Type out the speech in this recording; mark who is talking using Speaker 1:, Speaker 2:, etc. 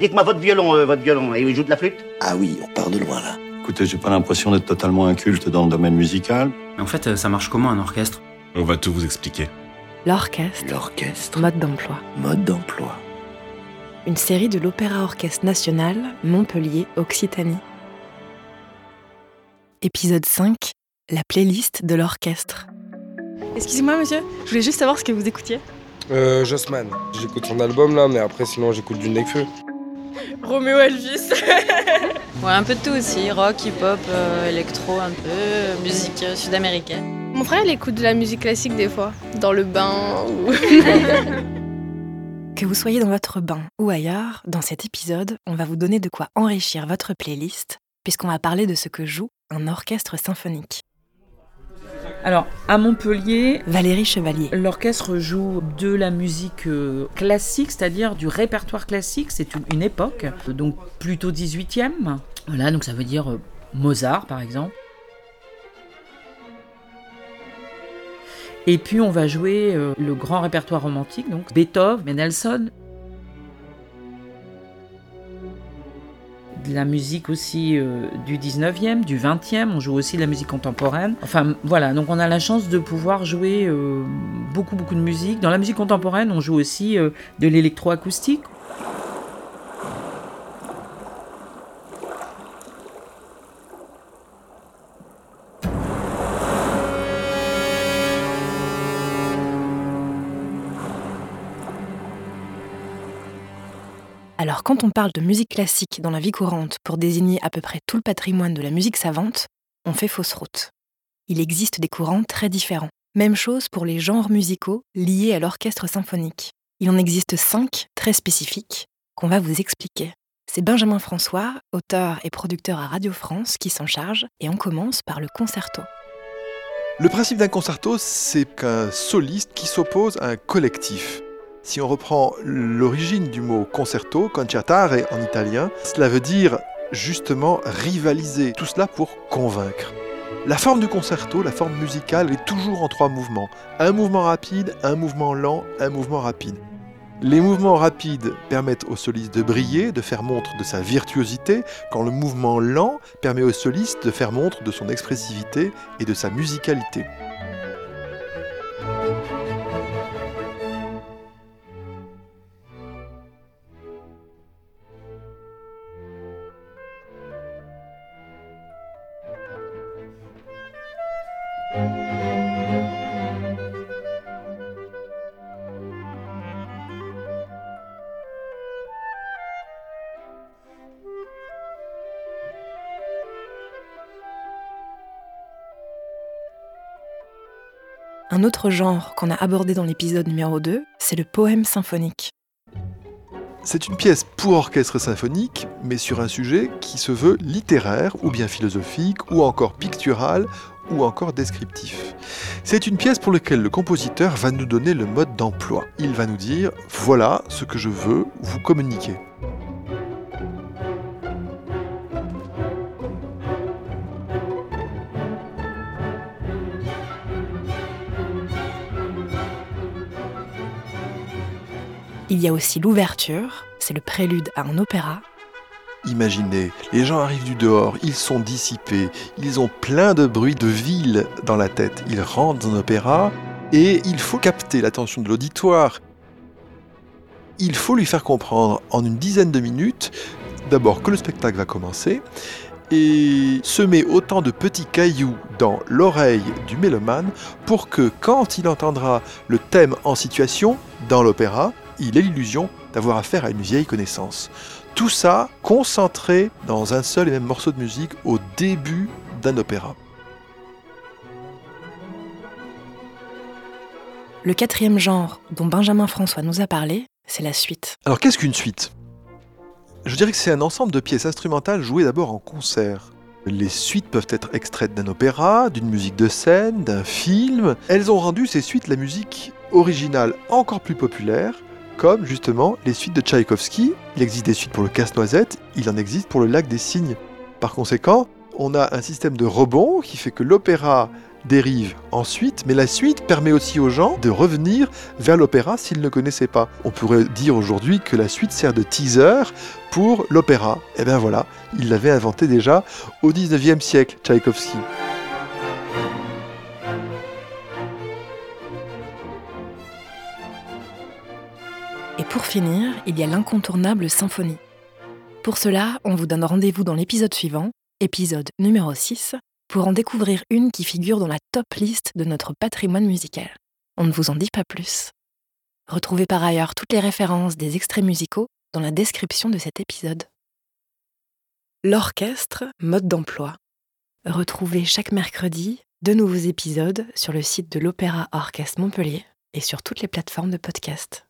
Speaker 1: Dites-moi votre violon, euh, votre violon, et il joue de la flûte
Speaker 2: Ah oui, on part de loin là.
Speaker 3: Écoutez, j'ai pas l'impression d'être totalement inculte dans le domaine musical.
Speaker 4: Mais en fait, euh, ça marche comment un orchestre?
Speaker 5: On va tout vous expliquer.
Speaker 6: L'orchestre,
Speaker 2: L'orchestre,
Speaker 6: mode d'emploi.
Speaker 2: mode d'emploi.
Speaker 6: Une série de l'Opéra Orchestre National, Montpellier, Occitanie. Épisode 5, la playlist de l'orchestre.
Speaker 7: Excusez-moi monsieur, je voulais juste savoir ce que vous écoutiez.
Speaker 8: Euh, Jossman. J'écoute son album là, mais après sinon j'écoute du Necfeu.
Speaker 7: Roméo Elvis.
Speaker 9: Ouais, un peu de tout aussi, rock, hip-hop, euh, électro un peu, euh, musique euh, sud-américaine.
Speaker 7: Mon frère il écoute de la musique classique des fois, dans le bain ou...
Speaker 6: Que vous soyez dans votre bain ou ailleurs, dans cet épisode, on va vous donner de quoi enrichir votre playlist, puisqu'on va parler de ce que joue un orchestre symphonique.
Speaker 10: Alors, à Montpellier,
Speaker 6: Valérie Chevalier.
Speaker 10: l'orchestre joue de la musique euh, classique, c'est-à-dire du répertoire classique. C'est une, époque, donc plutôt 18e. Voilà, donc ça veut dire euh, Mozart, par exemple. Et puis on va jouer euh, le grand répertoire romantique, donc Beethoven, Mendelssohn. De la musique aussi euh, du 19e, du 20e, on joue aussi de la musique contemporaine. Enfin voilà, donc on a la chance de pouvoir jouer euh, beaucoup beaucoup de musique. Dans la musique contemporaine, on joue aussi euh, de l'électroacoustique.
Speaker 6: Alors quand on parle de musique classique dans la vie courante pour désigner à peu près tout le patrimoine de la musique savante, on fait fausse route. Il existe des courants très différents. Même chose pour les genres musicaux liés à l'orchestre symphonique. Il en existe cinq très spécifiques qu'on va vous expliquer. C'est Benjamin François, auteur et producteur à Radio France, qui s'en charge, et on commence par le concerto.
Speaker 11: Le principe d'un concerto, c'est qu'un soliste qui s'oppose à un collectif. Si on reprend l'origine du mot concerto, concertare en italien, cela veut dire justement rivaliser, tout cela pour convaincre. La forme du concerto, la forme musicale, est toujours en trois mouvements. Un mouvement rapide, un mouvement lent, un mouvement rapide. Les mouvements rapides permettent au soliste de briller, de faire montre de sa virtuosité, quand le mouvement lent permet au soliste de faire montre de son expressivité et de sa musicalité.
Speaker 6: Un autre genre qu'on a abordé dans l'épisode numéro 2, c'est le poème symphonique.
Speaker 11: C'est une pièce pour orchestre symphonique, mais sur un sujet qui se veut littéraire, ou bien philosophique, ou encore pictural, ou encore descriptif. C'est une pièce pour laquelle le compositeur va nous donner le mode d'emploi. Il va nous dire, voilà ce que je veux vous communiquer.
Speaker 6: Il y a aussi l'ouverture, c'est le prélude à un opéra.
Speaker 11: Imaginez, les gens arrivent du dehors, ils sont dissipés, ils ont plein de bruit de ville dans la tête. Ils rentrent dans un opéra et il faut capter l'attention de l'auditoire. Il faut lui faire comprendre en une dizaine de minutes, d'abord que le spectacle va commencer, et semer autant de petits cailloux dans l'oreille du mélomane pour que quand il entendra le thème en situation dans l'opéra, il ait l'illusion d'avoir affaire à une vieille connaissance. Tout ça concentré dans un seul et même morceau de musique au début d'un opéra.
Speaker 6: Le quatrième genre dont Benjamin François nous a parlé, c'est la suite.
Speaker 11: Alors qu'est-ce qu'une suite? Je dirais que c'est un ensemble de pièces instrumentales jouées d'abord en concert. Les suites peuvent être extraites d'un opéra, d'une musique de scène, d'un film. Elles ont rendu ces suites la musique originale encore plus populaire, comme justement les suites de Tchaïkovski. Il existe des suites pour le casse-noisette, il en existe pour le lac des cygnes. Par conséquent, on a un système de rebond qui fait que l'opéra dérive ensuite, mais la suite permet aussi aux gens de revenir vers l'opéra s'ils ne connaissaient pas. On pourrait dire aujourd'hui que la suite sert de teaser pour l'opéra. Et bien voilà, il l'avait inventé déjà au 19e siècle, Tchaïkovski.
Speaker 6: Et pour finir, il y a l'incontournable symphonie. Pour cela, on vous donne rendez-vous dans l'épisode suivant, épisode numéro 6, pour en découvrir une qui figure dans la top liste de notre patrimoine musical. On ne vous en dit pas plus. Retrouvez par ailleurs toutes les références des extraits musicaux dans la description de cet épisode. L'orchestre, mode d'emploi. Retrouvez chaque mercredi de nouveaux épisodes sur le site de l'Opéra Orchestre Montpellier et sur toutes les plateformes de podcast.